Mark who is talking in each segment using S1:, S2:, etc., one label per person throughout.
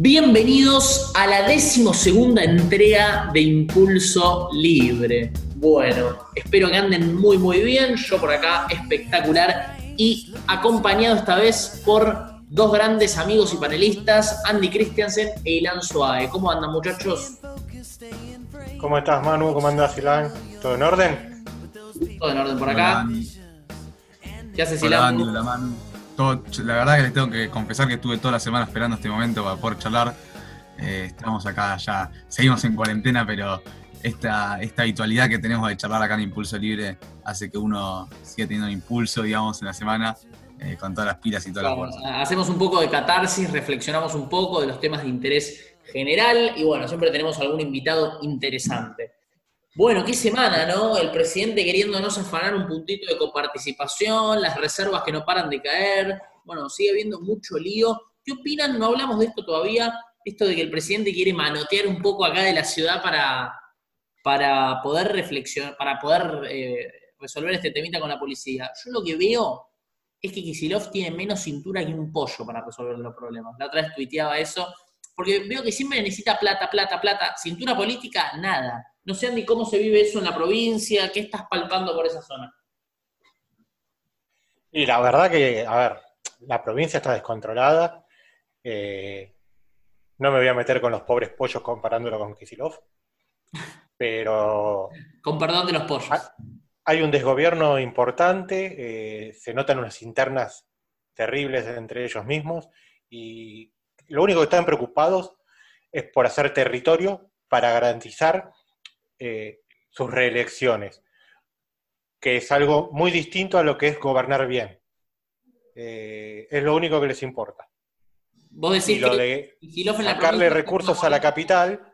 S1: Bienvenidos a la decimosegunda entrega de Impulso Libre. Bueno, espero que anden muy muy bien, yo por acá espectacular y acompañado esta vez por dos grandes amigos y panelistas, Andy Christiansen e Ilan Suave. ¿Cómo andan muchachos?
S2: ¿Cómo estás Manu? ¿Cómo andas Ilan? ¿Todo en orden?
S1: Todo en orden por acá.
S3: ¿Qué haces Ilan? La verdad que les tengo que confesar que estuve toda la semana esperando este momento para poder charlar. Eh, estamos acá ya, seguimos en cuarentena, pero esta, esta habitualidad que tenemos de charlar acá en Impulso Libre hace que uno siga teniendo impulso, digamos, en la semana. Eh, con todas las pilas y todas las fuerzas.
S1: Hacemos un poco de catarsis, reflexionamos un poco de los temas de interés general y bueno, siempre tenemos algún invitado interesante. Bueno, qué semana, ¿no? El presidente queriéndonos afanar un puntito de coparticipación, las reservas que no paran de caer. Bueno, sigue habiendo mucho lío. ¿Qué opinan? No hablamos de esto todavía. Esto de que el presidente quiere manotear un poco acá de la ciudad para, para poder reflexionar, para poder eh, resolver este temita con la policía. Yo lo que veo es que Kisilov tiene menos cintura que un pollo para resolver los problemas. La otra vez tuiteaba eso, porque veo que siempre necesita plata, plata, plata. Cintura política, nada. No sé, ni cómo se vive eso en la provincia, qué estás palpando por esa zona.
S2: Y la verdad que, a ver, la provincia está descontrolada. Eh, no me voy a meter con los pobres pollos comparándolo con Kisilov, pero...
S1: Con perdón de los pollos.
S2: Hay un desgobierno importante, eh, se notan unas internas terribles entre ellos mismos y lo único que están preocupados es por hacer territorio para garantizar eh, sus reelecciones, que es algo muy distinto a lo que es gobernar bien. Eh, es lo único que les importa.
S1: Vos decís
S2: lo de sacarle recursos a la capital,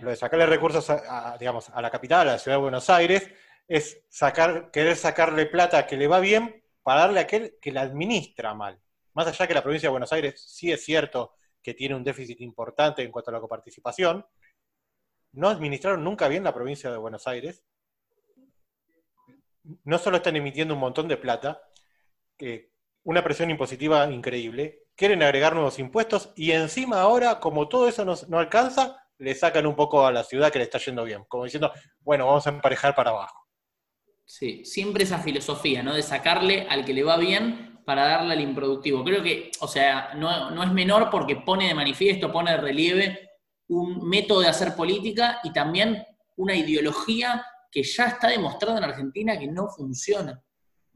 S2: lo de sacarle recursos a, digamos, a la capital, a la ciudad de Buenos Aires, es sacar, querer sacarle plata que le va bien para darle a aquel que la administra mal. Más allá que la provincia de Buenos Aires sí es cierto que tiene un déficit importante en cuanto a la coparticipación, no administraron nunca bien la provincia de Buenos Aires. No solo están emitiendo un montón de plata, una presión impositiva increíble, quieren agregar nuevos impuestos y encima ahora, como todo eso no, alcanza, le sacan un poco a la ciudad que le está yendo bien, como diciendo, bueno, vamos a emparejar para abajo.
S1: Sí, siempre esa filosofía, ¿no? De sacarle al que le va bien para darle al improductivo. Creo que, o sea, no, no es menor porque pone de manifiesto, pone de relieve un método de hacer política y también una ideología que ya está demostrada en Argentina que no funciona.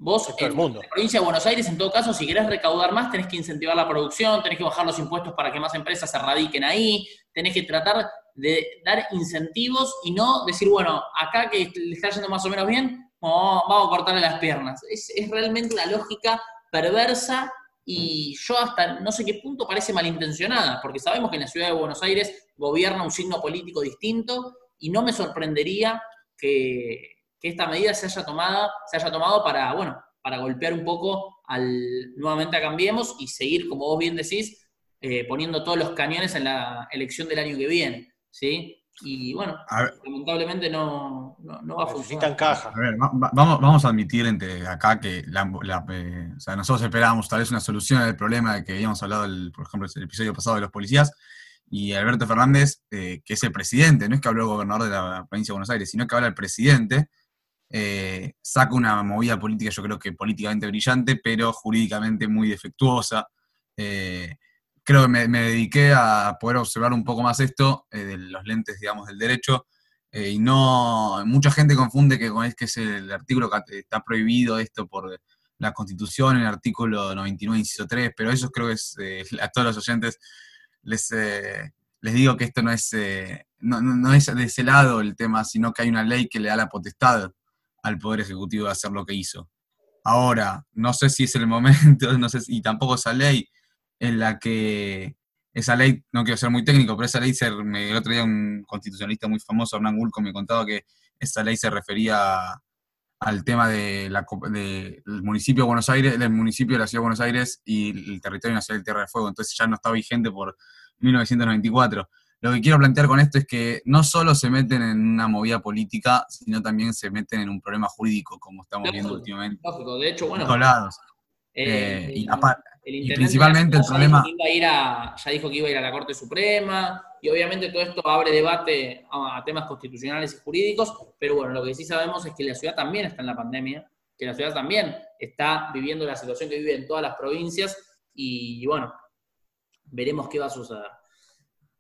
S1: Vos, en la provincia de Buenos Aires, en todo caso, si querés recaudar más, tenés que incentivar la producción, tenés que bajar los impuestos para que más empresas se radiquen ahí, tenés que tratar de dar incentivos y no decir, bueno, acá que le está yendo más o menos bien, vamos a cortarle las piernas. Es, es realmente una lógica perversa y yo hasta no sé qué punto parece malintencionada, porque sabemos que en la ciudad de Buenos Aires gobierna un signo político distinto y no me sorprendería que, esta medida se haya, tomado, se haya tomado para, bueno, para golpear un poco al nuevamente a Cambiemos y seguir, como vos bien decís, eh, poniendo todos los cañones en la elección del año que viene. ¿sí? Y bueno, lamentablemente no, va a funcionar.
S2: caja.
S3: A ver, vamos, vamos a admitir entre acá que eh, nosotros esperábamos tal vez una solución al problema de que habíamos hablado, el, por ejemplo, el episodio pasado de los policías, y Alberto Fernández, eh, que es el presidente, no es que habló el gobernador de la provincia de Buenos Aires, sino que habla el presidente, eh, saca una movida política, yo creo que políticamente brillante, pero jurídicamente muy defectuosa creo que me, dediqué a poder observar un poco más esto eh, de los lentes, digamos, del derecho. Eh, y no, mucha gente confunde que es que es el artículo que está prohibido esto por la Constitución, el artículo 99, inciso 3, pero eso creo que es, eh, a todos los oyentes les, les digo que esto no es, no, no, es de ese lado el tema, sino que hay una ley que le da la potestad al Poder Ejecutivo de hacer lo que hizo. Ahora, no sé si es el momento, no sé y tampoco esa ley en la que esa ley, no quiero ser muy técnico, pero esa ley, se, el otro día un constitucionalista muy famoso, Hernán Gulco, me contaba que esa ley se refería al tema de la, del municipio de Buenos Aires, del municipio de la Ciudad de Buenos Aires y el territorio nacional de Tierra de Fuego, entonces ya no está vigente por 1994. Lo que quiero plantear con esto es que no solo se meten en una movida política, sino también se meten en un problema jurídico, como estamos viendo últimamente.
S1: Lógico, de hecho, bueno.
S3: Lados. Eh, eh, y aparte
S1: y
S3: principalmente el problema...
S1: ya dijo que iba a ir a la Corte Suprema, y obviamente todo esto abre debate a, temas constitucionales y jurídicos, pero bueno, lo que sí sabemos es que la ciudad también está en la pandemia, que la ciudad también está viviendo la situación que vive en todas las provincias, y bueno, veremos qué va a suceder.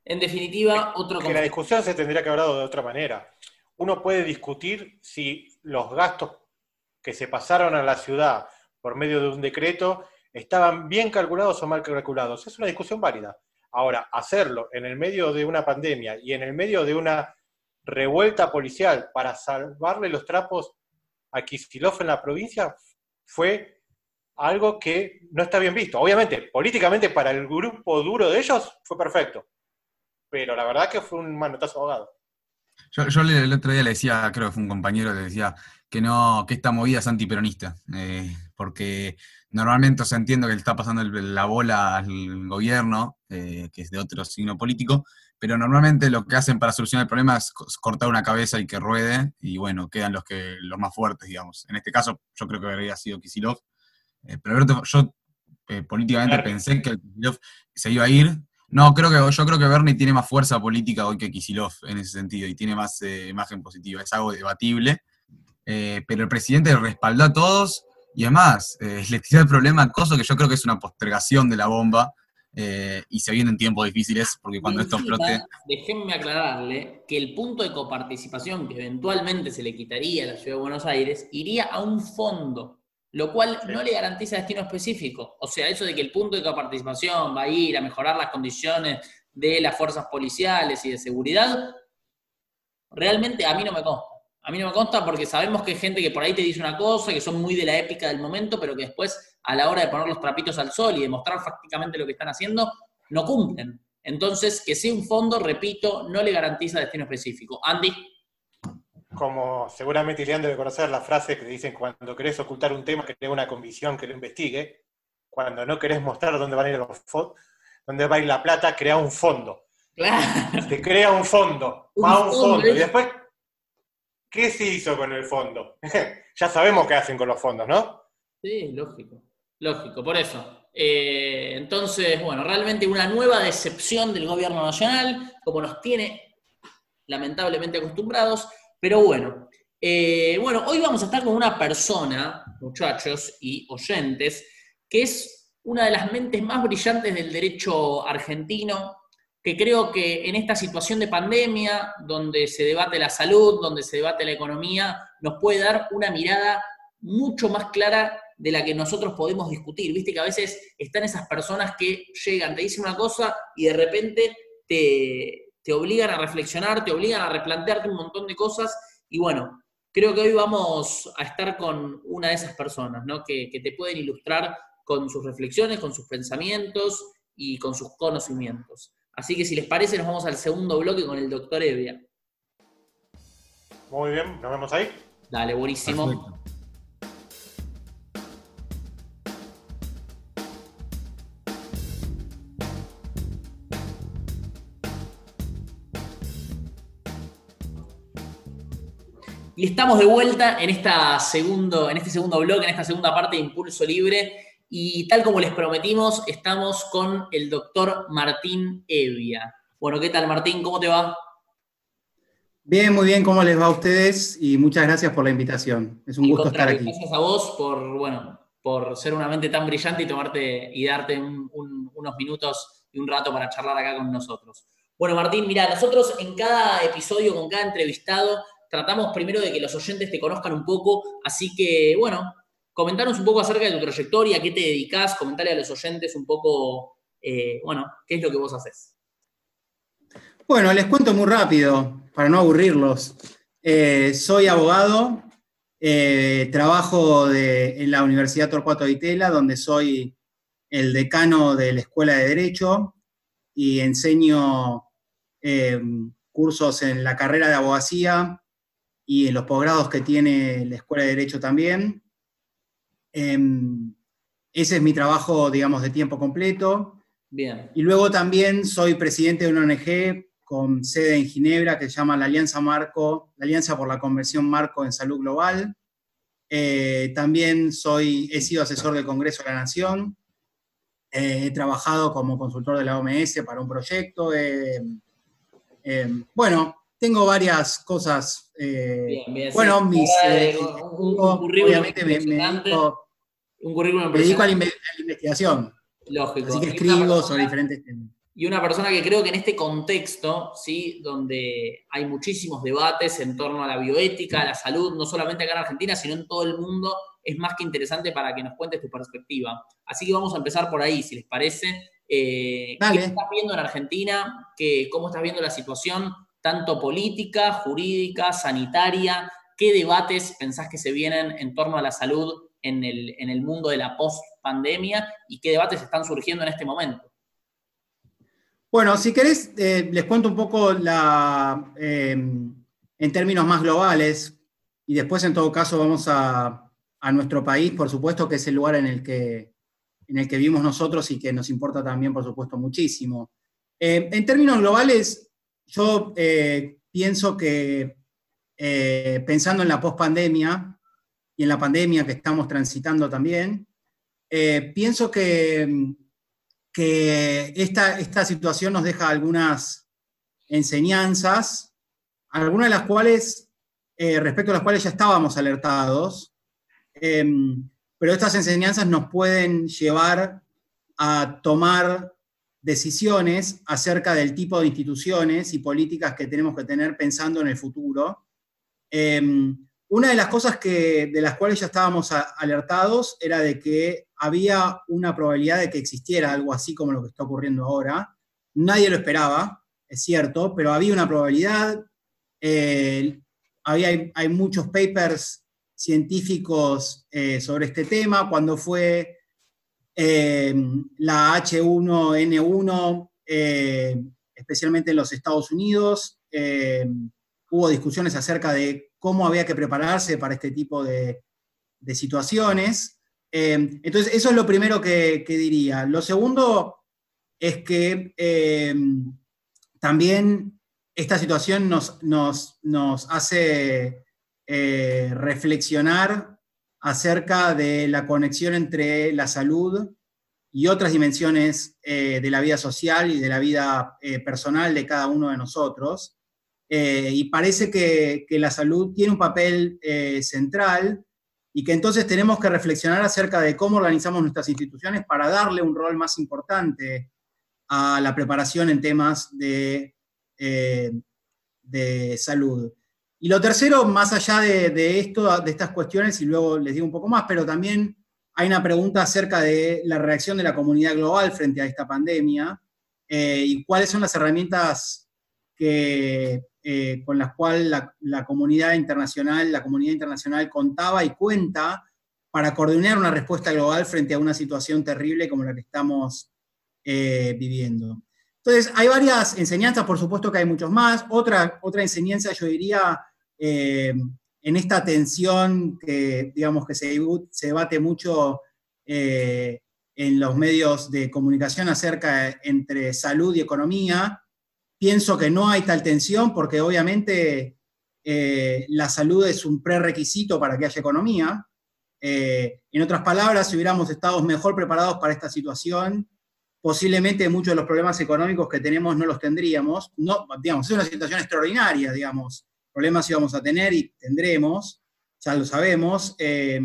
S1: En definitiva, otro...
S2: Que la discusión se tendría que haber dado de otra manera. Uno puede discutir si los gastos que se pasaron a la ciudad por medio de un decreto estaban bien calculados o mal calculados. Es una discusión válida. Ahora, hacerlo en el medio de una pandemia y en el medio de una revuelta policial para salvarle los trapos a Kisilov en la provincia fue algo que no está bien visto. Obviamente, políticamente para el grupo duro de ellos fue perfecto, pero la verdad que fue un manotazo ahogado.
S3: Yo, el otro día le decía, creo que fue un compañero, le decía que no, que esta movida es antiperonista, eh, porque normalmente, se entiende que le está pasando la bola al gobierno, eh, que es de otro signo político, pero normalmente lo que hacen para solucionar el problema es cortar una cabeza y que ruede, y bueno, quedan los que los más fuertes, digamos. En este caso, yo creo que habría sido Kisilov, eh, pero yo políticamente pensé que Kisilov se iba a ir, no, creo que yo creo que Bernie tiene más fuerza política hoy que Kisilov en ese sentido y tiene más eh, imagen positiva. Es algo debatible. Eh, pero el presidente respaldó a todos y además eh, le tiró el problema a Coso, que yo creo que es una postergación de la bomba y se vienen tiempos difíciles porque cuando esto explote.
S1: Déjenme aclararle que el punto de coparticipación que eventualmente se le quitaría a la ciudad de Buenos Aires iría a un fondo lo cual no le garantiza destino específico. O sea, eso de que el punto de coparticipación va a ir a mejorar las condiciones de las fuerzas policiales y de seguridad, realmente a mí no me consta. A mí no me consta porque sabemos que hay gente que por ahí te dice una cosa, que son muy de la épica del momento, pero que después, a la hora de poner los trapitos al sol y demostrar fácticamente lo que están haciendo, no cumplen. Entonces, que sea un fondo, repito, no le garantiza destino específico. Andy
S2: como seguramente Ilian debe conocer la frase que dicen cuando querés ocultar un tema, que tenga una convicción que lo investigue, cuando no querés mostrar dónde van a ir los dónde va a ir la plata, crea un fondo. Claro. Se crea un fondo, va un fondo. Y después, ¿qué se hizo con el fondo? ya sabemos qué hacen con los fondos, ¿no?
S1: Sí, lógico. Lógico, por eso. Eh, entonces, bueno, realmente una nueva decepción del gobierno nacional, como nos tiene lamentablemente acostumbrados. Pero bueno, eh, bueno, hoy vamos a estar con una persona, muchachos y oyentes, que es una de las mentes más brillantes del derecho argentino, que creo que en esta situación de pandemia, donde se debate la salud, donde se debate la economía, nos puede dar una mirada mucho más clara de la que nosotros podemos discutir. Viste que a veces están esas personas que llegan, te dicen una cosa y de repente te, te obligan a reflexionar, te obligan a replantearte un montón de cosas y bueno, creo que hoy vamos a estar con una de esas personas, ¿no? Que, te pueden ilustrar con sus reflexiones, con sus pensamientos y con sus conocimientos. Así que si les parece, nos vamos al segundo bloque con el doctor Evia.
S2: Muy bien, nos vemos ahí.
S1: Dale, buenísimo. Y estamos de vuelta en, esta segundo, en este segundo bloque, en esta segunda parte de Impulso Libre. Y tal como les prometimos, estamos con el doctor Martín Evia. Bueno, ¿qué tal Martín? ¿Cómo te va?
S4: Bien, muy bien, ¿cómo les va a ustedes? Y muchas gracias por la invitación. Es un gusto estar aquí.
S1: Gracias a vos por, bueno, por ser una mente tan brillante y tomarte y darte unos minutos y un rato para charlar acá con nosotros. Bueno, Martín, mira, nosotros en cada episodio, con cada entrevistado, tratamos primero de que los oyentes te conozcan un poco, así que, bueno, comentanos un poco acerca de tu trayectoria, a qué te dedicas, comentarle a los oyentes un poco, eh, bueno, qué es lo que vos haces.
S4: Bueno, les cuento muy rápido, para no aburrirlos. Eh, soy abogado, eh, trabajo en la Universidad Torcuato de Itela, donde soy el decano de la Escuela de Derecho y enseño cursos en la carrera de abogacía, y en los posgrados que tiene la Escuela de Derecho también. Em, ese es mi trabajo, digamos, de tiempo completo.
S1: Bien.
S4: Y luego también soy presidente de una ONG con sede en Ginebra que se llama la Alianza Marco, la Alianza por la Conversión Marco en Salud Global. Eh, también soy, he sido asesor del Congreso de la Nación. he trabajado como consultor de la OMS para un proyecto. bueno, tengo varias cosas. Bien, bien, bueno, mis. un, currículum obviamente me, un currículum me dedico a la, investigación.
S1: Lógico.
S4: Así que escribo sobre diferentes temas
S1: y una persona que creo que en este contexto, ¿sí? donde hay muchísimos debates en torno a la bioética, a la salud, no solamente acá en Argentina, sino en todo el mundo, es más que interesante para que nos cuentes tu perspectiva. Así que vamos a empezar por ahí, si les parece. Eh, ¿Qué estás viendo en Argentina? ¿Qué, ¿Cómo estás viendo la situación, tanto política, jurídica, sanitaria? ¿Qué debates pensás que se vienen en torno a la salud en el, en el mundo de la post-pandemia y qué debates están surgiendo en este momento?
S4: Bueno, si querés, eh, les cuento un poco la, em, en términos más globales y después en todo caso vamos a, nuestro país, por supuesto que es el lugar en el que, en el que vivimos nosotros y que nos importa también, por supuesto, muchísimo. Em, en términos globales, yo eh, pienso que eh, pensando en la pospandemia y en la pandemia que estamos transitando también, pienso que que esta, esta situación nos deja algunas enseñanzas, algunas de las cuales, eh, respecto a las cuales ya estábamos alertados, em, pero estas enseñanzas nos pueden llevar a tomar decisiones acerca del tipo de instituciones y políticas que tenemos que tener pensando en el futuro. Em, una de las cosas que, de las cuales ya estábamos alertados era de que había una probabilidad de que existiera algo así como lo que está ocurriendo ahora. Nadie lo esperaba, es cierto, pero había una probabilidad. Eh, había, hay muchos papers científicos eh, sobre este tema. Cuando fue eh, la H1N1, especialmente en los Estados Unidos, hubo discusiones acerca de cómo había que prepararse para este tipo de, situaciones. Eh, entonces, eso es lo primero que, diría. Lo segundo es que eh, también esta situación nos, nos, hace eh, reflexionar acerca de la conexión entre la salud y otras dimensiones de la vida social y de la vida personal de cada uno de nosotros. Eh, y parece que, la salud tiene un papel eh, central y que entonces tenemos que reflexionar acerca de cómo organizamos nuestras instituciones para darle un rol más importante a la preparación en temas de, eh, de salud. Y lo tercero, más allá de, esto, de estas cuestiones, y luego les digo un poco más, pero también hay una pregunta acerca de la reacción de la comunidad global frente a esta pandemia y cuáles son las herramientas eh, con las cuales la, comunidad internacional, la comunidad internacional contaba y cuenta para coordinar una respuesta global frente a una situación terrible como la que estamos eh, viviendo. Entonces, hay varias enseñanzas, por supuesto que hay muchos más. Otra, otra enseñanza, yo diría, eh, en esta tensión que, digamos, que se, debate mucho en los medios de comunicación acerca entre salud y economía, Pienso que no hay tal tensión porque obviamente eh, la salud es un prerequisito para que haya economía. Eh, en otras palabras, si hubiéramos estado mejor preparados para esta situación, posiblemente muchos de los problemas económicos que tenemos no los tendríamos. No, digamos, es una situación extraordinaria, digamos. Problemas íbamos a tener y tendremos, ya lo sabemos. Eh,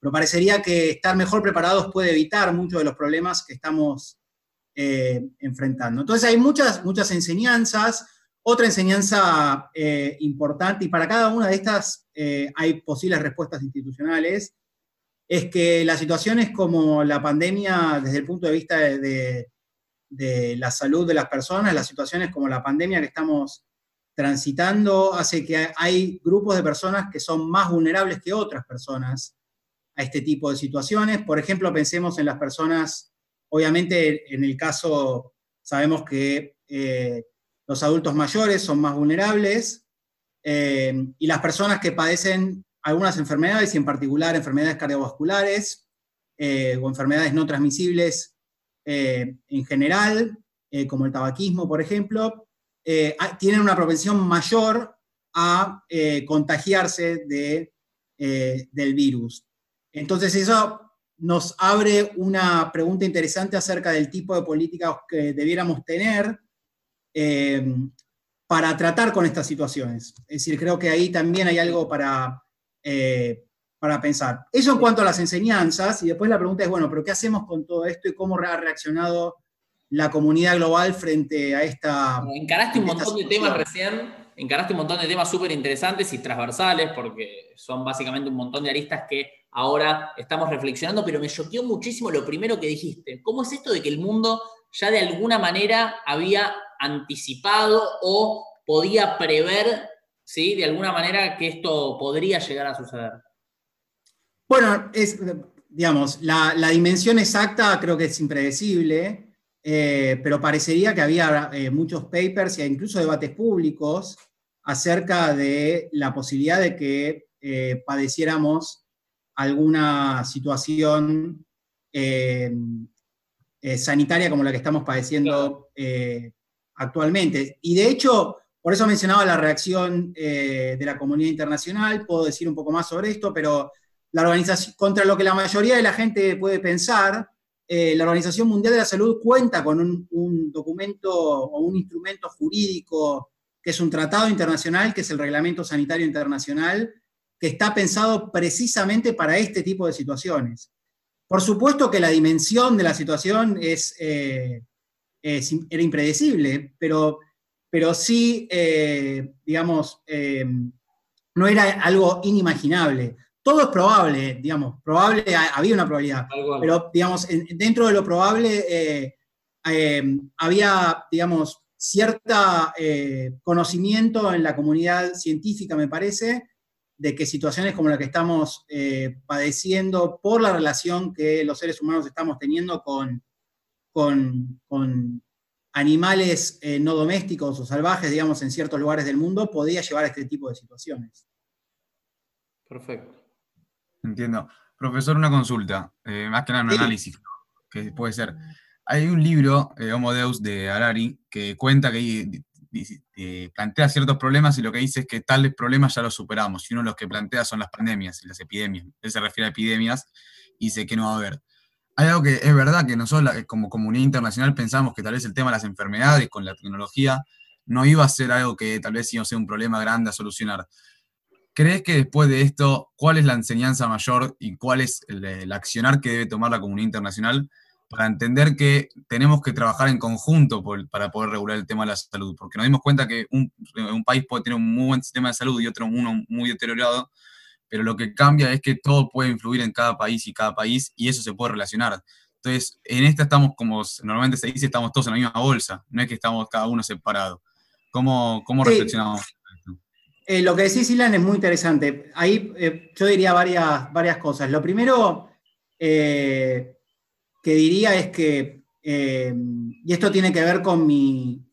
S4: pero parecería que estar mejor preparados puede evitar muchos de los problemas que estamos eh, enfrentando. Entonces hay muchas, muchas enseñanzas. Otra enseñanza eh, importante, y para cada una de estas eh, hay posibles respuestas institucionales, es que las situaciones como la pandemia, desde el punto de vista de, la salud de las personas, las situaciones como la pandemia que estamos transitando, hace que hay grupos de personas que son más vulnerables que otras personas a este tipo de situaciones. Por ejemplo, pensemos en las personas Obviamente, en el caso, sabemos que eh, los adultos mayores son más vulnerables eh, y las personas que padecen algunas enfermedades, y en particular enfermedades cardiovasculares eh, o enfermedades no transmisibles en general, como el tabaquismo, por ejemplo, tienen una propensión mayor a contagiarse de, del virus. Entonces eso nos abre una pregunta interesante acerca del tipo de políticas que debiéramos tener eh, para tratar con estas situaciones. Es decir, creo que ahí también hay algo para, eh, para pensar. Eso en cuanto a las enseñanzas, y después la pregunta es, bueno, pero ¿qué hacemos con todo esto y cómo ha reaccionado la comunidad global frente a esta...
S1: Encaraste un montón de temas recién, encaraste un montón de temas súper interesantes y transversales, porque son básicamente un montón de aristas que ahora estamos reflexionando, pero me choqueó muchísimo lo primero que dijiste. ¿Cómo es esto de que el mundo ya de alguna manera había anticipado o podía prever, ¿sí? De alguna manera que esto podría llegar a suceder.
S4: Bueno, es, digamos, la, dimensión exacta creo que es impredecible, eh, pero parecería que había eh, muchos papers e incluso debates públicos acerca de la posibilidad de que eh, padeciéramos alguna situación sanitaria como la que estamos padeciendo actualmente. Y de hecho, por eso mencionaba la reacción de la comunidad internacional, puedo decir un poco más sobre esto, pero la organización, contra lo que la mayoría de la gente puede pensar, la Organización Mundial de la Salud cuenta con un, documento o un instrumento jurídico que es un tratado internacional, que es el Reglamento Sanitario Internacional, que está pensado precisamente para este tipo de situaciones. Por supuesto que la dimensión de la situación es, eh, era impredecible, pero, pero sí, eh, digamos, eh, no era algo inimaginable. Todo es probable, digamos, probable, había una probabilidad, pero, digamos, dentro de lo probable había, digamos, cierto conocimiento en la comunidad científica, me parece, de que situaciones como la que estamos eh, padeciendo por la relación que los seres humanos estamos teniendo con, con, animales eh, no domésticos o salvajes, digamos, en ciertos lugares del mundo, podía llevar a este tipo de situaciones.
S1: Perfecto.
S3: Entiendo. Profesor, una consulta, eh, más que nada un análisis, que puede ser. Hay un libro, Homo Deus, de Harari, que cuenta que eh, plantea ciertos problemas y lo que dice es que tales problemas ya los superamos. Y uno de los que plantea son las pandemias y las epidemias. Él se refiere a epidemias y dice que no va a haber. Hay algo que es verdad que nosotros como comunidad internacional pensamos que tal vez el tema de las enfermedades con la tecnología no iba a ser algo que tal vez iba a ser un problema grande a solucionar. ¿Crees que después de esto, cuál es la enseñanza mayor y cuál es el accionar que debe tomar la comunidad internacional para entender que tenemos que trabajar en conjunto para poder regular el tema de la salud, porque nos dimos cuenta que un, país puede tener un muy buen sistema de salud y otro uno muy deteriorado, pero lo que cambia es que todo puede influir en cada país y cada país y eso se puede relacionar. Entonces, en esta estamos como normalmente se dice, estamos todos en la misma bolsa, no es que estamos cada uno separado. ¿Cómo, cómo reflexionamos?
S4: Eh, lo que decís, Ilan, es muy interesante. Ahí eh, yo diría varias, varias cosas. Lo primero, eh, que diría es que, y esto tiene que ver con mi,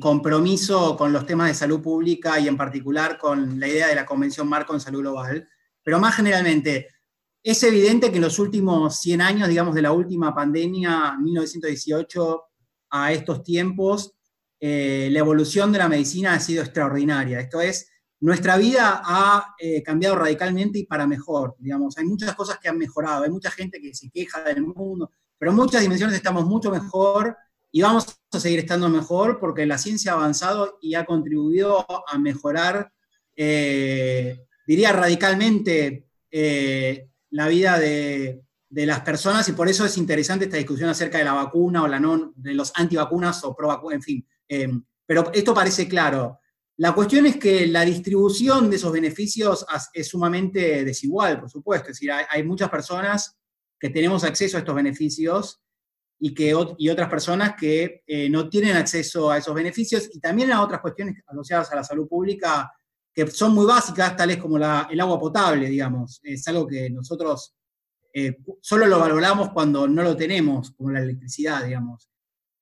S4: compromiso con los temas de salud pública y en particular con la idea de la Convención Marco en Salud Global, pero más generalmente, es evidente que en los últimos 100 años, digamos, de la última pandemia, 1918 a estos tiempos, eh, la evolución de la medicina ha sido extraordinaria. Esto es, nuestra vida ha eh, cambiado radicalmente y para mejor, digamos. Hay muchas cosas que han mejorado, hay mucha gente que se queja del mundo, pero en muchas dimensiones estamos mucho mejor y vamos a seguir estando mejor porque la ciencia ha avanzado y ha contribuido a mejorar, eh, diría radicalmente, la vida de, las personas y por eso es interesante esta discusión acerca de la vacuna o la no, de los antivacunas o pro vacunas, en fin. Pero esto parece claro. La cuestión es que la distribución de esos beneficios es sumamente desigual, por supuesto. Es decir, hay, muchas personas que tenemos acceso a estos beneficios y, que, y otras personas que eh, no tienen acceso a esos beneficios y también a otras cuestiones asociadas a la salud pública que son muy básicas, tales como el agua potable, digamos. Es algo que nosotros eh, solo lo valoramos cuando no lo tenemos, como la electricidad, digamos.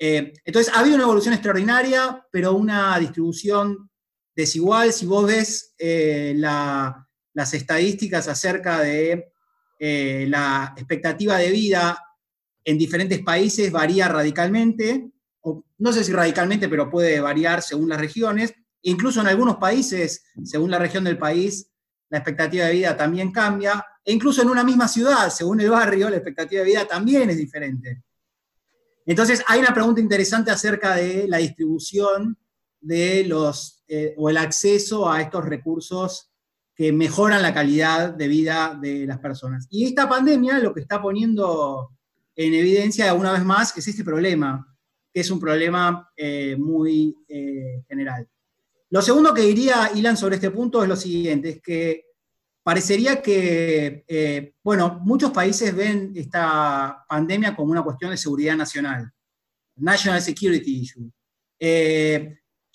S4: Eh, entonces, ha habido una evolución extraordinaria, pero una distribución desigual. Si vos ves eh, las estadísticas acerca de eh, la expectativa de vida en diferentes países, varía radicalmente, o, no sé si radicalmente, pero puede variar según las regiones. Incluso en algunos países, según la región del país, la expectativa de vida también cambia, e incluso en una misma ciudad, según el barrio, la expectativa de vida también es diferente. Entonces, hay una pregunta interesante acerca de la distribución de los, eh, o el acceso a estos recursos que mejoran la calidad de vida de las personas. Y esta pandemia lo que está poniendo en evidencia una vez más es este problema, que es un problema eh, muy eh, general. Lo segundo que diría Ilan sobre este punto es lo siguiente, es que parecería que, eh, bueno, muchos países ven esta pandemia como una cuestión de seguridad nacional, national security issue.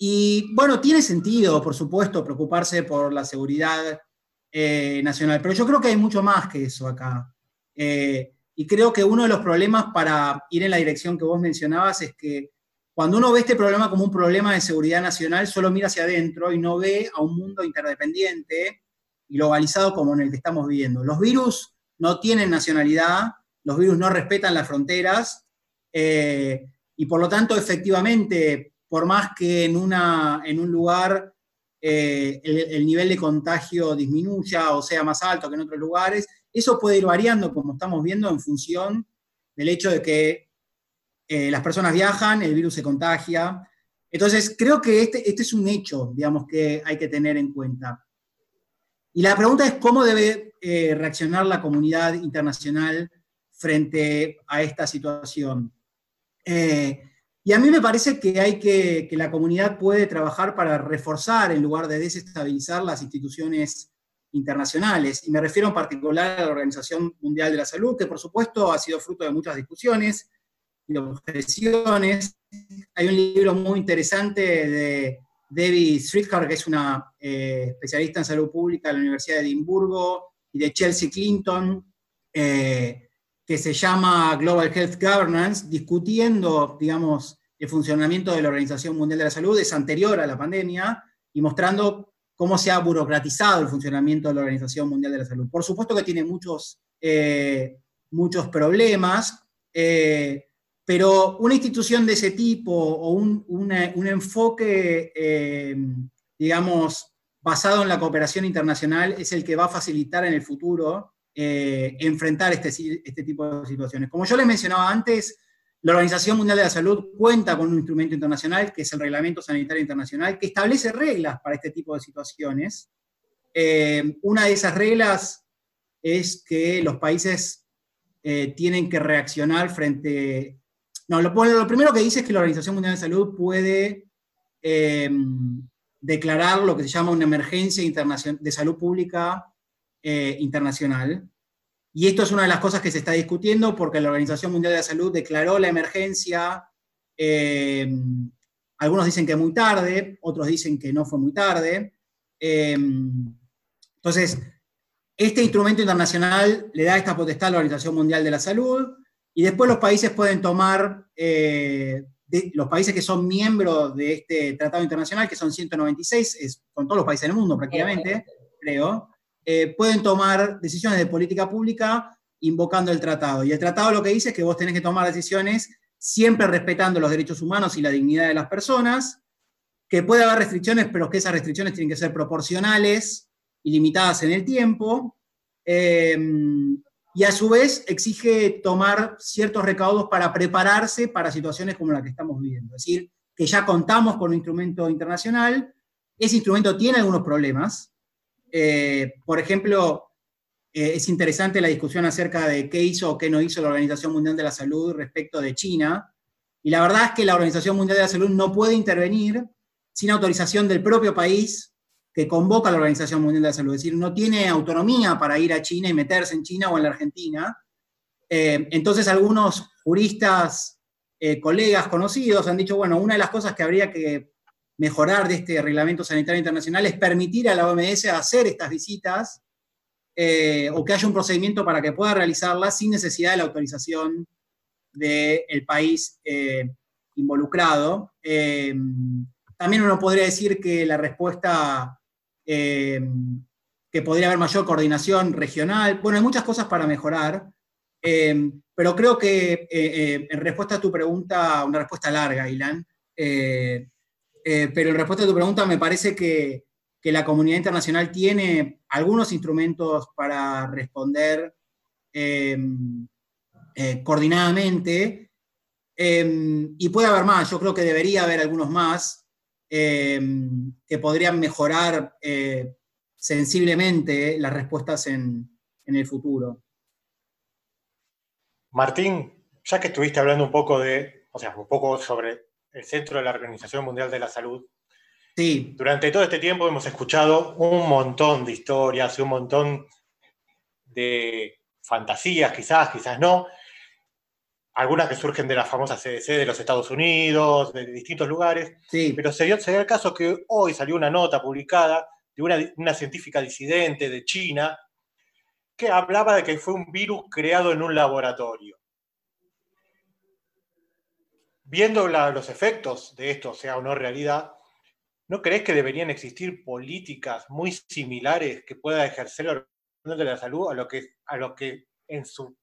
S4: y bueno, tiene sentido, por supuesto, preocuparse por la seguridad nacional, pero yo creo que hay mucho más que eso acá. Y creo que uno de los problemas para ir en la dirección que vos mencionabas es que cuando uno ve este problema como un problema de seguridad nacional, solo mira hacia adentro y no ve a un mundo interdependiente globalizado como en el que estamos viviendo. Los virus no tienen nacionalidad, los virus no respetan las fronteras eh, y por lo tanto, efectivamente, por más que en, una, en un lugar eh, el, nivel de contagio disminuya o sea más alto que en otros lugares, eso puede ir variando, como estamos viendo, en función del hecho de que eh, las personas viajan, el virus se contagia. Entonces, creo que este, este es un hecho, digamos, que hay que tener en cuenta. Y la pregunta es cómo debe eh, reaccionar la comunidad internacional frente a esta situación. Eh, y a mí me parece que hay que, que la comunidad puede trabajar para reforzar en lugar de desestabilizar las instituciones internacionales. Y me refiero en particular a la Organización Mundial de la Salud, que por supuesto ha sido fruto de muchas discusiones y objeciones. Hay un libro muy interesante de Debbie Streetkar, que es una eh, especialista en salud pública de la Universidad de Edimburgo, y de Chelsea Clinton, eh, que se llama Global Health Governance, discutiendo, digamos, el funcionamiento de la Organización Mundial de la Salud, es anterior a la pandemia, y mostrando cómo se ha burocratizado el funcionamiento de la Organización Mundial de la Salud. Por supuesto que tiene muchos, eh, muchos problemas, pero una institución de ese tipo o un, enfoque, eh, digamos, basado en la cooperación internacional es el que va a facilitar en el futuro enfrentar este, este tipo de situaciones. Como yo les mencionaba antes, la Organización Mundial de la Salud cuenta con un instrumento internacional, que es el Reglamento Sanitario Internacional, que establece reglas para este tipo de situaciones. Eh, una de esas reglas es que los países eh, tienen que reaccionar frente... No, lo, primero que dice es que la Organización Mundial de Salud puede eh, declarar lo que se llama una emergencia de salud pública internacional. Y esto es una de las cosas que se está discutiendo porque la Organización Mundial de la Salud declaró la emergencia. Eh, algunos dicen que muy tarde, otros dicen que no fue muy tarde. Eh, entonces, este instrumento internacional le da esta potestad a la Organización Mundial de la Salud y después los países pueden tomar, eh, los países que son miembros de este tratado internacional, que son 196, es, con todos los países del mundo prácticamente, creo, eh, pueden tomar decisiones de política pública invocando el tratado. Y el tratado lo que dice es que vos tenés que tomar decisiones siempre respetando los derechos humanos y la dignidad de las personas, que puede haber restricciones, pero que esas restricciones tienen que ser proporcionales y limitadas en el tiempo. Em, y a su vez exige tomar ciertos recaudos para prepararse para situaciones como la que estamos viviendo. Es decir, que ya contamos con un instrumento internacional, ese instrumento tiene algunos problemas, eh, por ejemplo, eh, es interesante la discusión acerca de qué hizo o qué no hizo la Organización Mundial de la Salud respecto de China. Y la verdad es que la Organización Mundial de la Salud no puede intervenir sin autorización del propio país que convoca a la Organización Mundial de la Salud. Es decir, no tiene autonomía para ir a China y meterse en China o en la Argentina. Eh, entonces algunos juristas, colegas conocidos han dicho, bueno, una de las cosas que habría que mejorar de este reglamento sanitario internacional es permitir a la OMS hacer estas visitas eh, o que haya un procedimiento para que pueda realizarlas sin necesidad de la autorización del país eh, involucrado. Eh, también uno podría decir que la respuesta, que podría haber mayor coordinación regional, bueno, hay muchas cosas para mejorar, pero creo que en respuesta a tu pregunta, una respuesta larga, Ilan, eh, pero en respuesta a tu pregunta, me parece que, que la comunidad internacional tiene algunos instrumentos para responder eh, coordinadamente y puede haber más, yo creo que debería haber algunos más em, que podrían mejorar eh, sensiblemente las respuestas en, en el futuro.
S2: Martín, ya que estuviste hablando un poco de, o sea, un poco sobre el centro de la Organización Mundial de la Salud,
S4: sí.
S2: durante todo este tiempo hemos escuchado un montón de historias y un montón de fantasías, quizás, quizás no, algunas que surgen de la famosa CDC de los Estados Unidos, de distintos lugares,
S4: sí.
S2: pero se dio, el caso que hoy salió una nota publicada de una, una científica disidente de China que hablaba de que fue un virus creado en un laboratorio. Viendo los efectos de esto, sea o no realidad, ¿no crees que deberían existir políticas muy similares que pueda ejercer la Organización de la Salud a lo que, a lo que en su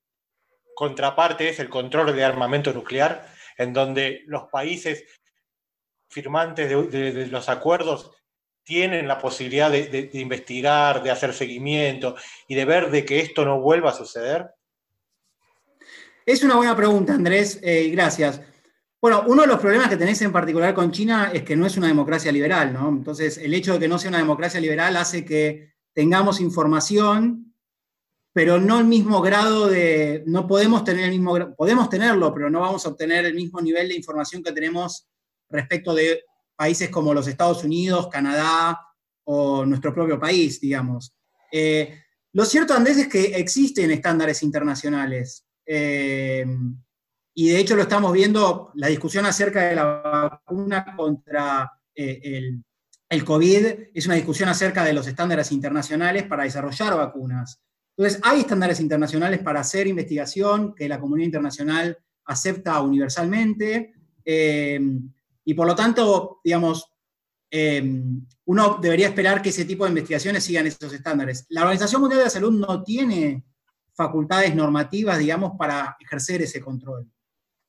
S2: contraparte es el control de armamento nuclear, en donde los países firmantes de los acuerdos tienen la posibilidad de, investigar, de hacer seguimiento y de ver de que esto no vuelva a suceder?
S4: Es una buena pregunta, Andrés. Eh, gracias. Bueno, uno de los problemas que tenés en particular con China es que no es una democracia liberal, ¿no? Entonces, el hecho de que no sea una democracia liberal hace que tengamos información, pero no el mismo grado de, no podemos tener el mismo, podemos tenerlo, pero no vamos a obtener el mismo nivel de información que tenemos respecto de países como los Estados Unidos, Canadá o nuestro propio país, digamos. Eh, lo cierto, Andrés, es que existen estándares internacionales. Eh, y de hecho lo estamos viendo, la discusión acerca de la vacuna contra eh, el, el, COVID es una discusión acerca de los estándares internacionales para desarrollar vacunas. Entonces, hay estándares internacionales para hacer investigación que la comunidad internacional acepta universalmente. Y por lo tanto, digamos, em, uno debería esperar que ese tipo de investigaciones sigan esos estándares. La Organización Mundial de la Salud no tiene facultades normativas, digamos, para ejercer ese control.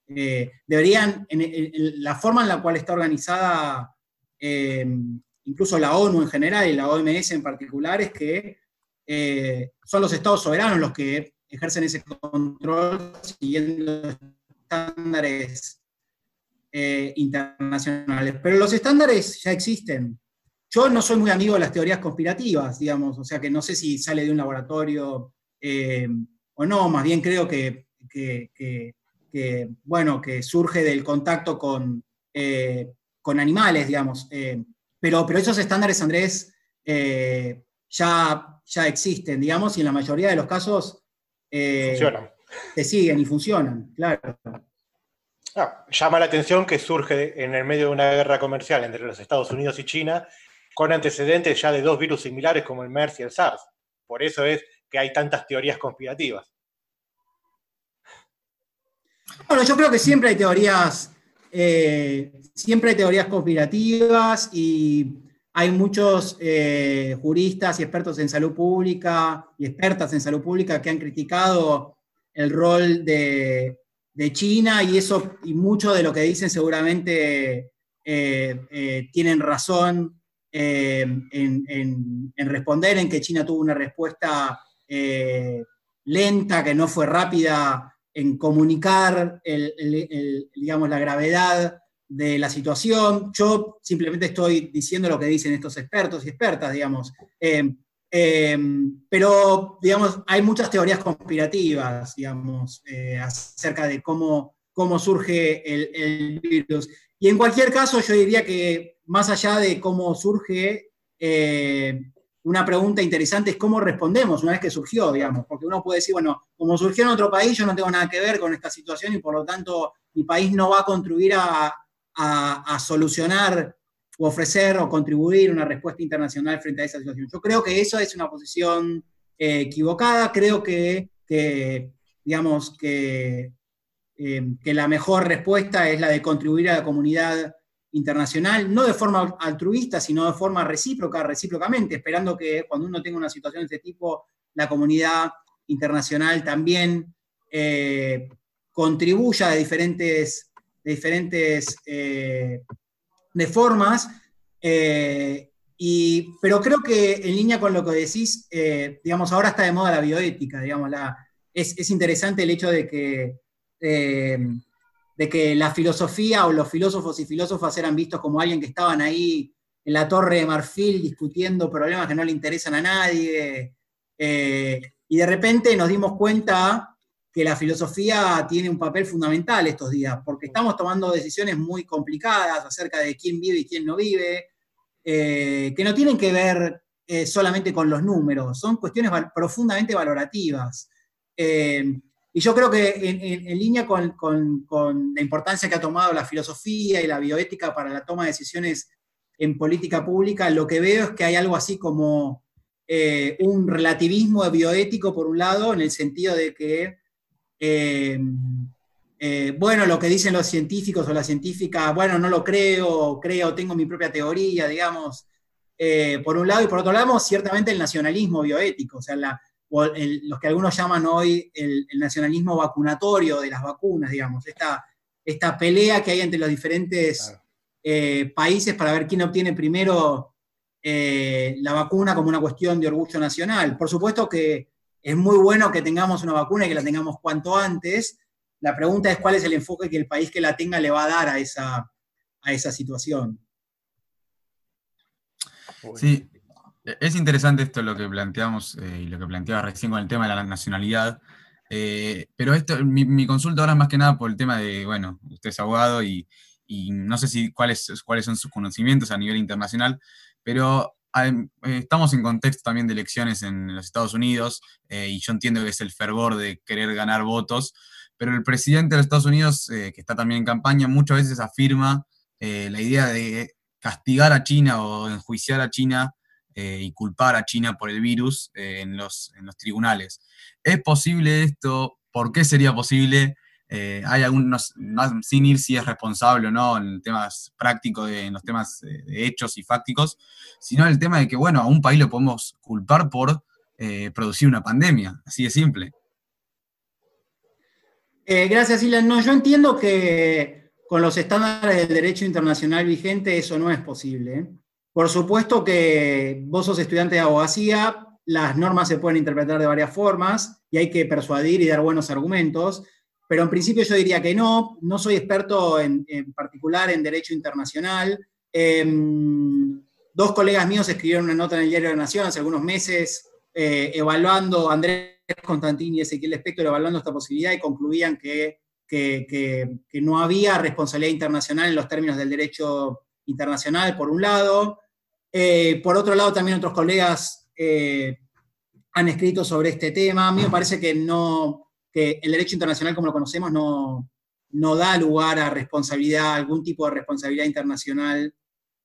S4: Eh, deberían, en, la forma en la cual está organizada incluso la ONU en general y la OMS en particular, es que eh, son los estados soberanos los que ejercen ese control siguiendo estándares eh, internacionales. Pero los estándares ya existen. Yo no soy muy amigo de las teorías conspirativas, digamos, o sea que no sé si sale de un laboratorio eh, o no, más bien creo que, bueno, que surge del contacto con, con animales, digamos. pero, pero esos estándares, Andrés, ya, ya existen, digamos, y en la mayoría de los casos
S2: funcionan.
S4: se siguen y funcionan, claro.
S2: Ah, llama la atención que surge en el medio de una guerra comercial entre los Estados Unidos y China, con antecedentes ya de dos virus similares como el MERS y el SARS. Por eso es que hay tantas teorías conspirativas.
S4: Bueno, yo creo que siempre hay teorías, eh, siempre hay teorías conspirativas y hay muchos eh, juristas y expertos en salud pública y expertas en salud pública que han criticado el rol de, China y eso, y mucho de lo que dicen seguramente eh, eh, tienen razón en, responder, en que China tuvo una respuesta lenta, que no fue rápida en comunicar digamos, la gravedad de la situación. Yo simplemente estoy diciendo lo que dicen estos expertos y expertas, digamos. Em, pero, digamos, hay muchas teorías conspirativas, digamos, eh, acerca de cómo, cómo surge el, virus. Y en cualquier caso, yo diría que más allá de cómo surge, eh, una pregunta interesante es cómo respondemos una vez que surgió, digamos, porque uno puede decir, bueno, como surgió en otro país, yo no tengo nada que ver con esta situación y por lo tanto mi país no va a contribuir a, a solucionar o ofrecer o contribuir una respuesta internacional frente a esa situación. Yo creo que eso es una posición eh, equivocada, creo que, digamos, que, eh, que la mejor respuesta es la de contribuir a la comunidad internacional, no de forma altruista, sino de forma recíproca, recíprocamente, esperando que cuando uno tenga una situación de este tipo, la comunidad internacional también eh, contribuya de diferentes, de diferentes de formas, eh, pero creo que en línea con lo que decís, eh, digamos, ahora está de moda la bioética, digamos, la, es, interesante el hecho de que, eh, de que la filosofía o los filósofos y filósofas eran vistos como alguien que estaban ahí en la torre de marfil discutiendo problemas que no le interesan a nadie. Eh, y de repente nos dimos cuenta que la filosofía tiene un papel fundamental estos días, porque estamos tomando decisiones muy complicadas acerca de quién vive y quién no vive, eh, que no tienen que ver eh, solamente con los números, son cuestiones profundamente valorativas. Eh, y yo creo que en, línea con, la importancia que ha tomado la filosofía y la bioética para la toma de decisiones en política pública, lo que veo es que hay algo así como un relativismo bioético, por un lado, en el sentido de que eh, bueno, lo que dicen los científicos o la científica, bueno, no lo creo, creo, tengo mi propia teoría, digamos, eh, por un lado, y por otro lado, ciertamente el nacionalismo bioético, o sea, los que algunos llaman hoy el, nacionalismo vacunatorio de las vacunas, digamos, esta, esta pelea que hay entre los diferentes eh, países para ver quién obtiene primero la vacuna como una cuestión de orgullo nacional. Por supuesto que es muy bueno que tengamos una vacuna y que la tengamos cuanto antes, la pregunta es cuál es el enfoque que el país que la tenga le va a dar a esa, a esa situación.
S3: Sí, es interesante esto lo que planteamos eh, y lo que planteaba recién con el tema de la nacionalidad. Eh, pero esto, mi, consulta ahora es más que nada por el tema de, bueno, usted es abogado y, no sé si cuáles, cuáles son sus conocimientos a nivel internacional, pero estamos en contexto también de elecciones en los Estados Unidos y yo entiendo que es el fervor de querer ganar votos, pero el presidente de los Estados Unidos, eh, que está también en campaña, muchas veces afirma eh, la idea de castigar a China o enjuiciar a China eh, y culpar a China por el virus en los tribunales. ¿Es posible esto? ¿Por qué sería posible? Hay algunos, sin ir si es responsable o no en temas prácticos, en los temas de hechos y fácticos, sino el tema de que, bueno, a un país lo podemos culpar por producir una pandemia, así de simple.
S4: Eh, gracias, Ilan. No, yo entiendo que con los estándares del derecho internacional vigente eso no es posible. Por supuesto que vos sos estudiante de abogacía, las normas se pueden interpretar de varias formas y hay que persuadir y dar buenos argumentos, pero en principio yo diría que no, no soy experto en, particular en derecho internacional. Em, dos colegas míos escribieron una nota en el Diario de la Nación hace algunos meses eh, evaluando, Andrés Constantini y Ezequiel Espector evaluando esta posibilidad y concluían que, no había responsabilidad internacional en los términos del derecho internacional, por un lado. Eh, por otro lado, también otros colegas eh, han escrito sobre este tema. A mí me parece que, no, el derecho internacional como lo conocemos no, no da lugar a responsabilidad, algún tipo de responsabilidad internacional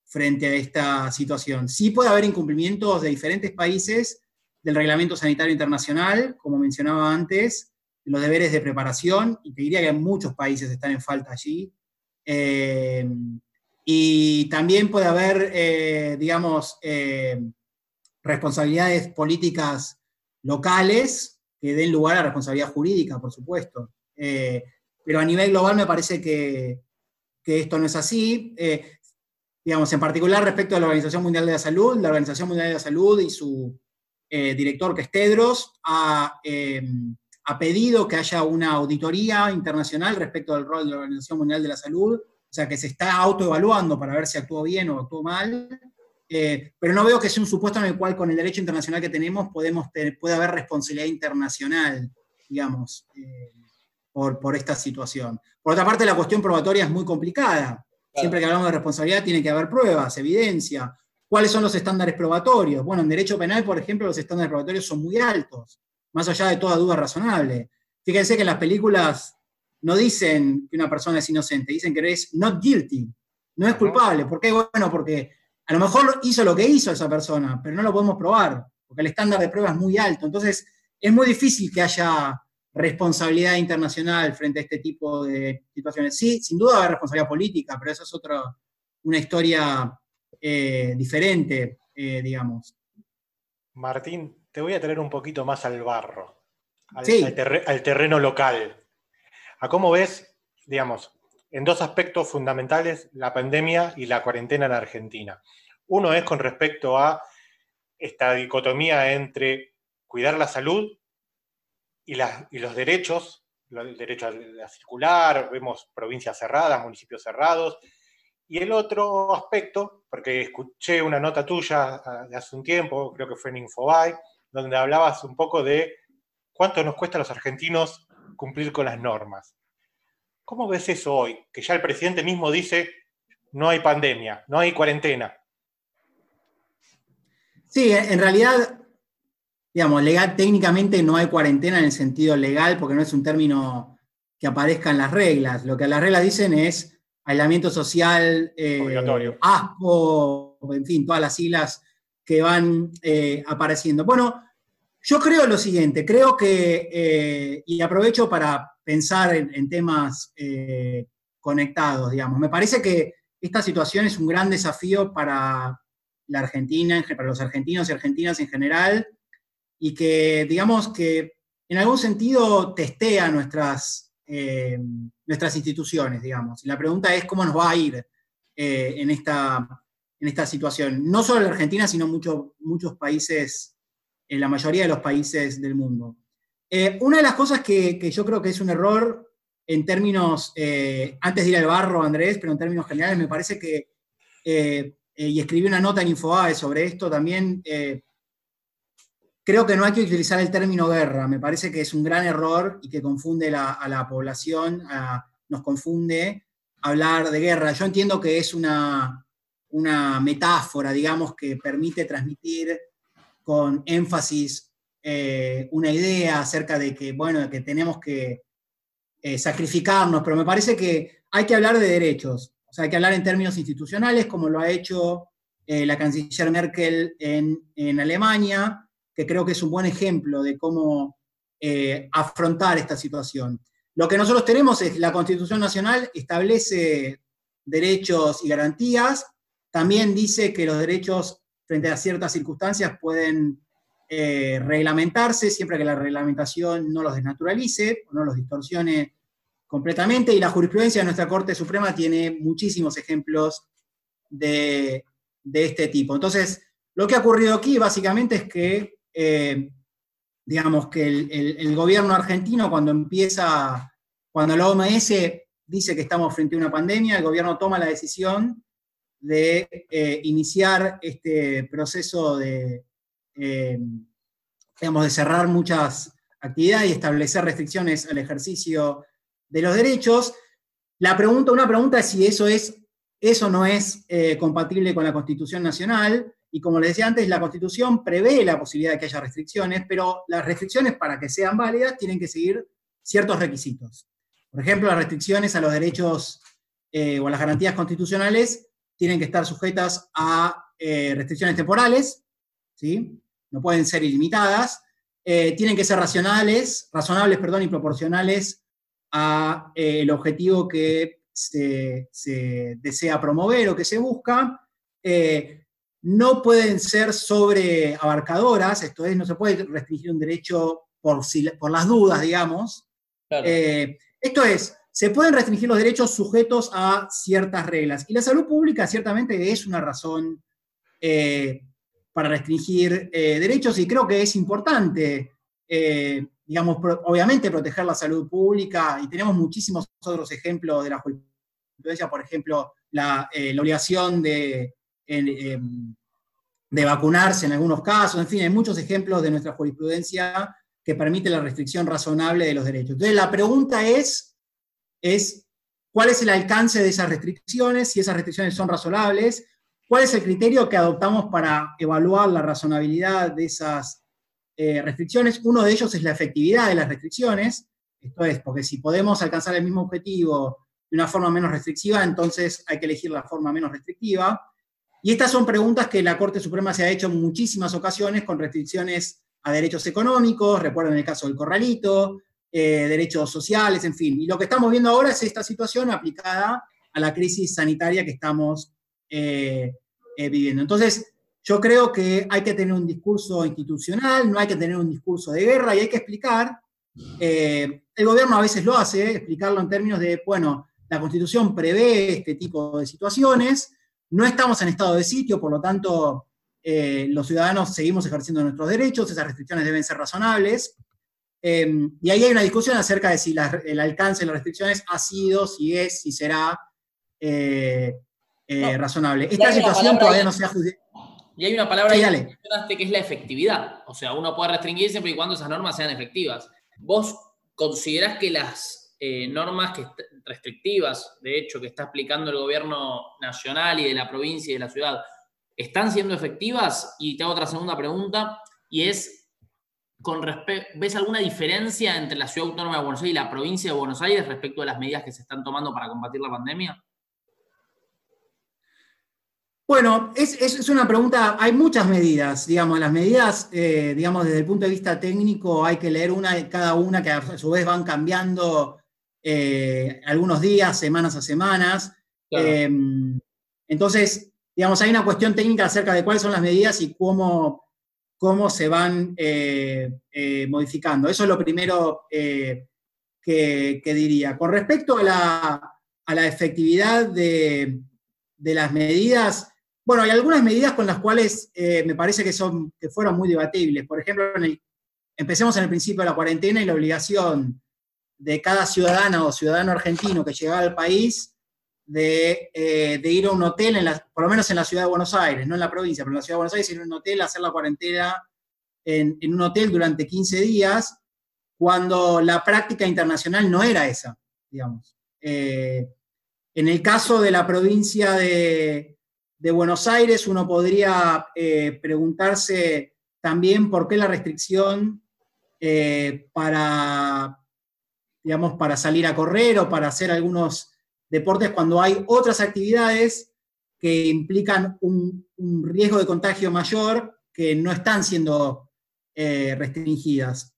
S4: frente a esta situación. Sí puede haber incumplimientos de diferentes países del Reglamento Sanitario Internacional, como mencionaba antes, los deberes de preparación, y te diría que muchos países están en falta allí. Eh, y también puede haber, eh, digamos, eh, responsabilidades políticas locales que den lugar a responsabilidad jurídica, por supuesto. pero a nivel global me parece que, que esto no es así. digamos, en particular respecto a la Organización Mundial de la Salud, la Organización Mundial de la Salud y su eh, director que es Tedros, ha, pedido que haya una auditoría internacional respecto del rol de la Organización Mundial de la Salud, o sea que se está autoevaluando para ver si actuó bien o actuó mal, eh, pero no veo que sea un supuesto en el cual con el derecho internacional que tenemos podemos puede haber responsabilidad internacional, digamos, eh, por, por esta situación. Por otra parte, la cuestión probatoria es muy complicada. Siempre que hablamos de responsabilidad tiene que haber pruebas, evidencia. ¿Cuáles son los estándares probatorios? Bueno, en derecho penal, por ejemplo, los estándares probatorios son muy altos, más allá de toda duda razonable. Fíjense que en las películas no dicen que una persona es inocente, dicen que es not guilty, no es culpable. ¿Por qué? Bueno, porque a lo mejor hizo lo que hizo esa persona, pero no lo podemos probar, porque el estándar de prueba es muy alto. Entonces, es muy difícil que haya responsabilidad internacional frente a este tipo de situaciones. Sí, sin duda hay responsabilidad política, pero eso es otra, una historia eh, diferente, eh, digamos.
S2: Martín, te voy a traer un poquito más al barro, al, terreno local. ¿A cómo ves, digamos, en dos aspectos fundamentales, la pandemia y la cuarentena en Argentina? Uno es con respecto a esta dicotomía entre cuidar la salud y, los derechos, el derecho a, circular, vemos provincias cerradas, municipios cerrados, y el otro aspecto, porque escuché una nota tuya ah, de hace un tiempo, creo que fue en Infobae, donde hablabas un poco de cuánto nos cuesta a los argentinos cumplir con las normas. ¿Cómo ves eso hoy? Que ya el presidente mismo dice, no hay pandemia, no hay cuarentena.
S4: Sí, en realidad, digamos, legal, técnicamente no hay cuarentena en el sentido legal, porque no es un término que aparezca en las reglas. Lo que las reglas dicen es aislamiento social, eh, obligatorio, ASPO, en fin, todas las siglas que van eh, apareciendo. Bueno, yo creo lo siguiente, creo que, eh, y aprovecho para pensar en, temas eh, conectados, digamos, me parece que esta situación es un gran desafío para la Argentina, para los argentinos y argentinas en general, y que, digamos, que en algún sentido testea nuestras, eh, nuestras instituciones, digamos. La pregunta es cómo nos va a ir en, esta, en esta situación. No solo la Argentina, sino muchos muchos países en la mayoría de los países del mundo. Eh, una de las cosas que, yo creo que es un error en términos, eh, antes de ir al barro, Andrés, pero en términos generales, me parece que, eh, y escribí una nota en Infobae sobre esto también, creo que no hay que utilizar el término guerra, me parece que es un gran error y que confunde a la población, nos confunde hablar de guerra. Yo entiendo que es una, una metáfora, digamos, que permite transmitir con énfasis eh, una idea acerca de que, bueno, que tenemos que eh, sacrificarnos, pero me parece que hay que hablar de derechos, o sea, hay que hablar en términos institucionales, como lo ha hecho eh, la canciller Merkel en, Alemania, que creo que es un buen ejemplo de cómo afrontar esta situación. Lo que nosotros tenemos es la Constitución Nacional establece derechos y garantías, también dice que los derechos frente a ciertas circunstancias pueden eh, reglamentarse siempre que la reglamentación no los desnaturalice o no los distorsione completamente. Y la jurisprudencia de nuestra Corte Suprema tiene muchísimos ejemplos de, este tipo. Entonces, lo que ha ocurrido aquí básicamente es que, eh, digamos, que el, gobierno argentino cuando empieza, cuando la OMS dice que estamos frente a una pandemia, el gobierno toma la decisión de eh, iniciar este proceso de, eh, digamos, de cerrar muchas actividades y establecer restricciones al ejercicio de los derechos. La pregunta, una pregunta es si eso, es, eso no es eh, compatible con la Constitución Nacional. Y como les decía antes, la Constitución prevé la posibilidad de que haya restricciones, pero las restricciones para que sean válidas tienen que seguir ciertos requisitos. Por ejemplo, las restricciones a los derechos o a las garantías constitucionales tienen que estar sujetas a eh, restricciones temporales, ¿sí? no pueden ser ilimitadas, eh, tienen que ser racionales, razonables perdón, y proporcionales al eh, objetivo que se, desea promover o que se busca. no pueden ser sobreabarcadoras, esto es, no se puede restringir un derecho por, por las dudas, digamos. esto es, se pueden restringir los derechos sujetos a ciertas reglas. Y la salud pública ciertamente es una razón eh, para restringir eh, derechos y creo que es importante, eh, digamos, obviamente proteger la salud pública y tenemos muchísimos otros ejemplos de la jurisprudencia, por ejemplo, la, obligación de, em, de vacunarse en algunos casos, en fin, hay muchos ejemplos de nuestra jurisprudencia que permite la restricción razonable de los derechos. Entonces, la pregunta es, es cuál es el alcance de esas restricciones, si esas restricciones son razonables, cuál es el criterio que adoptamos para evaluar la razonabilidad de esas eh, restricciones. Uno de ellos es la efectividad de las restricciones, esto es, porque si podemos alcanzar el mismo objetivo de una forma menos restrictiva, entonces hay que elegir la forma menos restrictiva. Y estas son preguntas que la Corte Suprema se ha hecho en muchísimas ocasiones con restricciones a derechos económicos, recuerden el caso del corralito, eh, derechos sociales, en fin. Y lo que estamos viendo ahora es esta situación aplicada a la crisis sanitaria que estamos eh, viviendo. Entonces, yo creo que hay que tener un discurso institucional, no hay que tener un discurso de guerra y hay que explicar, el gobierno a veces lo hace, explicarlo en términos de, bueno, la constitución prevé este tipo de situaciones, no estamos en estado de sitio, por lo tanto, eh, los ciudadanos seguimos ejerciendo nuestros derechos, esas restricciones deben ser razonables. Em, y ahí hay una discusión acerca de si el alcance de las restricciones ha sido, si es, si será eh, eh, razonable. Esta situación todavía no se ha juzgado.
S1: Y hay una palabra que que es la efectividad. O sea, uno puede restringir siempre y cuando esas normas sean efectivas. ¿Vos considerás que las eh, normas que restrictivas, de hecho, que está aplicando el gobierno nacional y de la provincia y de la ciudad, están siendo efectivas? Y te hago otra segunda pregunta, y es, con ¿ves alguna diferencia entre la ciudad autónoma de Buenos Aires y la provincia de Buenos Aires respecto a las medidas que se están tomando para combatir la pandemia?
S4: Bueno, es, una pregunta, hay muchas medidas, digamos, las medidas, eh, digamos, desde el punto de vista técnico hay que leer una cada una que a su vez van cambiando eh, algunos días, semanas a semanas. Em, entonces, digamos, hay una cuestión técnica acerca de cuáles son las medidas y cómo, cómo se van eh, modificando. Eso es lo primero que, diría. Con respecto a la, efectividad de, de las medidas, bueno, hay algunas medidas con las cuales eh, me parece que, son, que fueron muy debatibles. Por ejemplo, empecemos en el principio de la cuarentena y la obligación de cada ciudadana o ciudadano argentino que llegaba al país de, eh, ir a un hotel, en por lo menos en la ciudad de Buenos Aires, no en la provincia, pero en la ciudad de Buenos Aires, ir a un hotel, hacer la cuarentena en, un hotel durante 15 días, cuando la práctica internacional no era esa, digamos. Eh, en el caso de la provincia de, de Buenos Aires, uno podría eh, preguntarse también por qué la restricción eh, para, digamos, para salir a correr o para hacer algunos deportes cuando hay otras actividades que implican un, riesgo de contagio mayor que no están siendo eh, restringidas.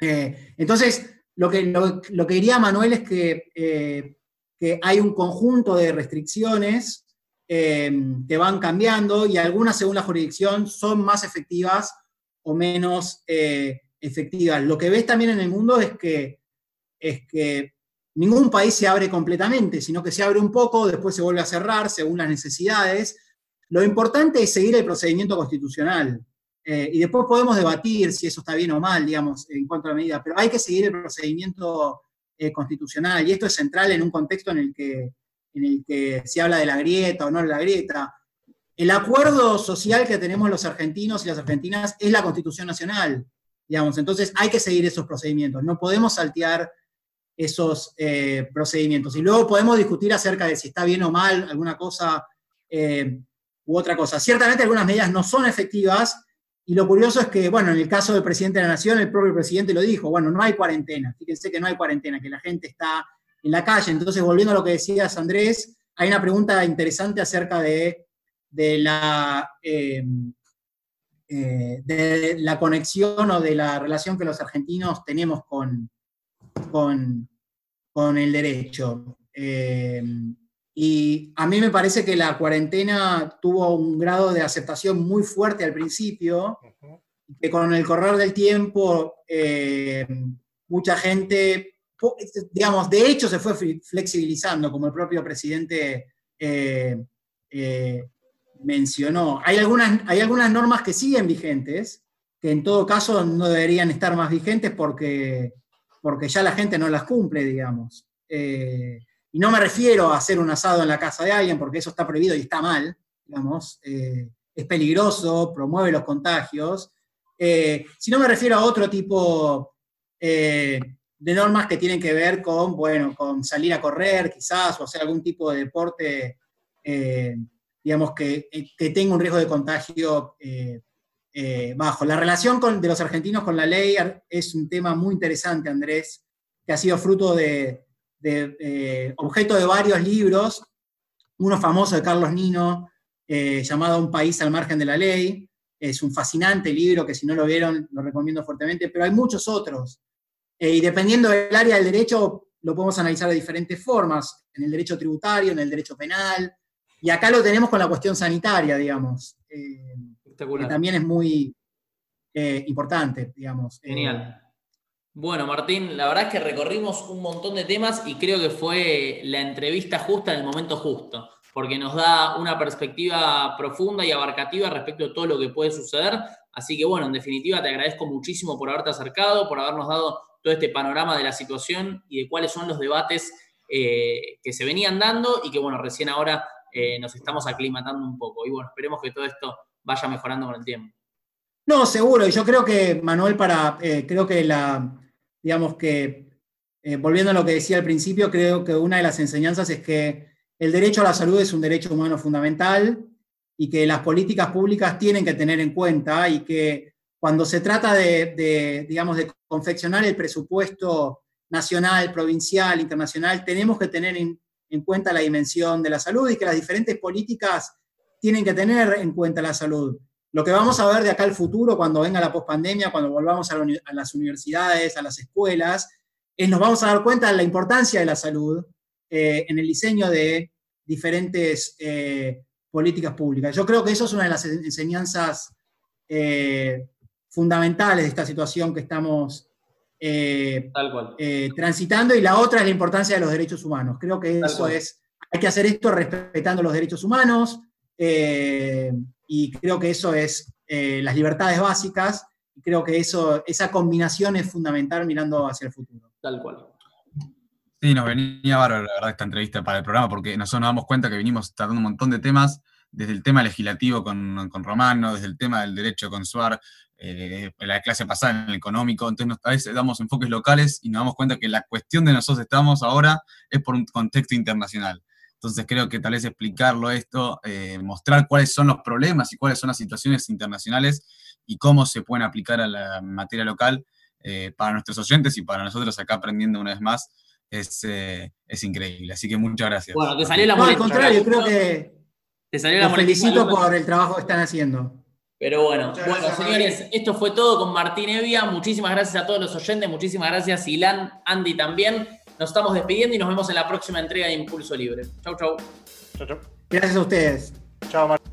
S4: entonces, lo que, lo, que diría Manuel es que, que hay un conjunto de restricciones eh, que van cambiando y algunas según la jurisdicción son más efectivas o menos eh, efectivas. Lo que ves también en el mundo es que, es que ningún país se abre completamente, sino que se abre un poco, después se vuelve a cerrar según las necesidades. Lo importante es seguir el procedimiento constitucional. Eh, y después podemos debatir si eso está bien o mal, digamos, en cuanto a la medida, pero hay que seguir el procedimiento constitucional. Y esto es central en un contexto en el que en el que se habla de la grieta o no de la grieta. El acuerdo social que tenemos los argentinos y las argentinas es la Constitución Nacional, digamos. Entonces hay que seguir esos procedimientos. No podemos saltear esos eh, procedimientos. Y luego podemos discutir acerca de si está bien o mal alguna cosa eh, u otra cosa. Ciertamente algunas medidas no son efectivas y lo curioso es que, bueno, en el caso del presidente de la Nación, el propio presidente lo dijo, bueno, no hay cuarentena. Fíjense que no hay cuarentena, que la gente está en la calle. Entonces, volviendo a lo que decías, Andrés, hay una pregunta interesante acerca de, la, eh, eh, de la conexión o de la relación que los argentinos tenemos con, con, el derecho. Eh, y a mí me parece que la cuarentena tuvo un grado de aceptación muy fuerte al principio, que con el correr del tiempo mucha gente digamos, de hecho se fue flexibilizando, como el propio presidente eh, eh, mencionó. Hay algunas, hay algunas normas que siguen vigentes, que en todo caso no deberían estar más vigentes porque, porque ya la gente no las cumple, digamos. Eh, y no me refiero a hacer un asado en la casa de alguien, porque eso está prohibido y está mal, digamos, es peligroso, promueve los contagios, sino me refiero a otro tipo de normas que tienen que ver con, bueno, con salir a correr quizás o hacer algún tipo de deporte, eh, digamos, que, que, tenga un riesgo de contagio eh, eh, bajo. La relación de los argentinos con la ley es un tema muy interesante, Andrés, que ha sido fruto de, objeto de varios libros, uno famoso de Carlos Nino, llamado Un país al margen de la ley. Es un fascinante libro que si no lo vieron lo recomiendo fuertemente, pero hay muchos otros. Eh, y dependiendo del área del derecho, lo podemos analizar de diferentes formas, en el derecho tributario, en el derecho penal, y acá lo tenemos con la cuestión sanitaria, digamos, eh, que también es muy eh, importante, digamos.
S1: Genial. Bueno, Martín, la verdad es que recorrimos un montón de temas y creo que fue la entrevista justa en el momento justo porque nos da una perspectiva profunda y abarcativa respecto a todo lo que puede suceder. Así que bueno, en definitiva te agradezco muchísimo por haberte acercado, por habernos dado todo este panorama de la situación y de cuáles son los debates eh, que se venían dando y que bueno, recién ahora eh, nos estamos aclimatando un poco. Y bueno, esperemos que todo esto vaya mejorando con el tiempo.
S4: No, seguro. Y yo creo que, Manuel, para, eh, creo que la, digamos que, volviendo a lo que decía al principio, creo que una de las enseñanzas es que el derecho a la salud es un derecho humano fundamental y que las políticas públicas tienen que tener en cuenta y que cuando se trata de, digamos, de confeccionar el presupuesto nacional, provincial, internacional, tenemos que tener en, cuenta la dimensión de la salud y que las diferentes políticas tienen que tener en cuenta la salud. Lo que vamos a ver de acá al futuro, cuando venga la pospandemia, cuando volvamos a, las universidades, a las escuelas, es nos vamos a dar cuenta de la importancia de la salud eh, en el diseño de diferentes eh, políticas públicas. Yo creo que eso es una de las enseñanzas eh, fundamentales de esta situación que estamos eh, eh, transitando y la otra es la importancia de los derechos humanos. Creo que eso es, hay que hacer esto respetando los derechos humanos eh, y creo que eso es las libertades básicas y creo que eso, esa combinación es fundamental mirando hacia el futuro.
S1: Tal cual.
S3: Sí, nos venía bárbaro, la verdad, esta entrevista para el programa, porque nosotros nos damos cuenta que venimos tratando un montón de temas, desde el tema legislativo con, con Romano, desde el tema del derecho con Suar, eh, la clase pasada en el económico, entonces a veces damos enfoques locales y nos damos cuenta que la cuestión de nosotros estamos ahora es por un contexto internacional. Entonces creo que tal vez explicarlo esto, eh, mostrar cuáles son los problemas y cuáles son las situaciones internacionales y cómo se pueden aplicar a la materia local eh, para nuestros oyentes y para nosotros acá aprendiendo una vez más es, es increíble. Así que muchas gracias.
S4: Bueno, te salió la no, al contrario, creo que te salió la felicito por el trabajo que están haciendo.
S1: Pero bueno, bueno, señores, esto fue todo con Martín Evia. Muchísimas gracias a todos los oyentes, muchísimas gracias, Ilan, Andy también. Nos estamos despidiendo y nos vemos en la próxima entrega de Impulso Libre. Chau, chau.
S4: Chau, chau. Gracias a ustedes.
S2: Chao, Martín.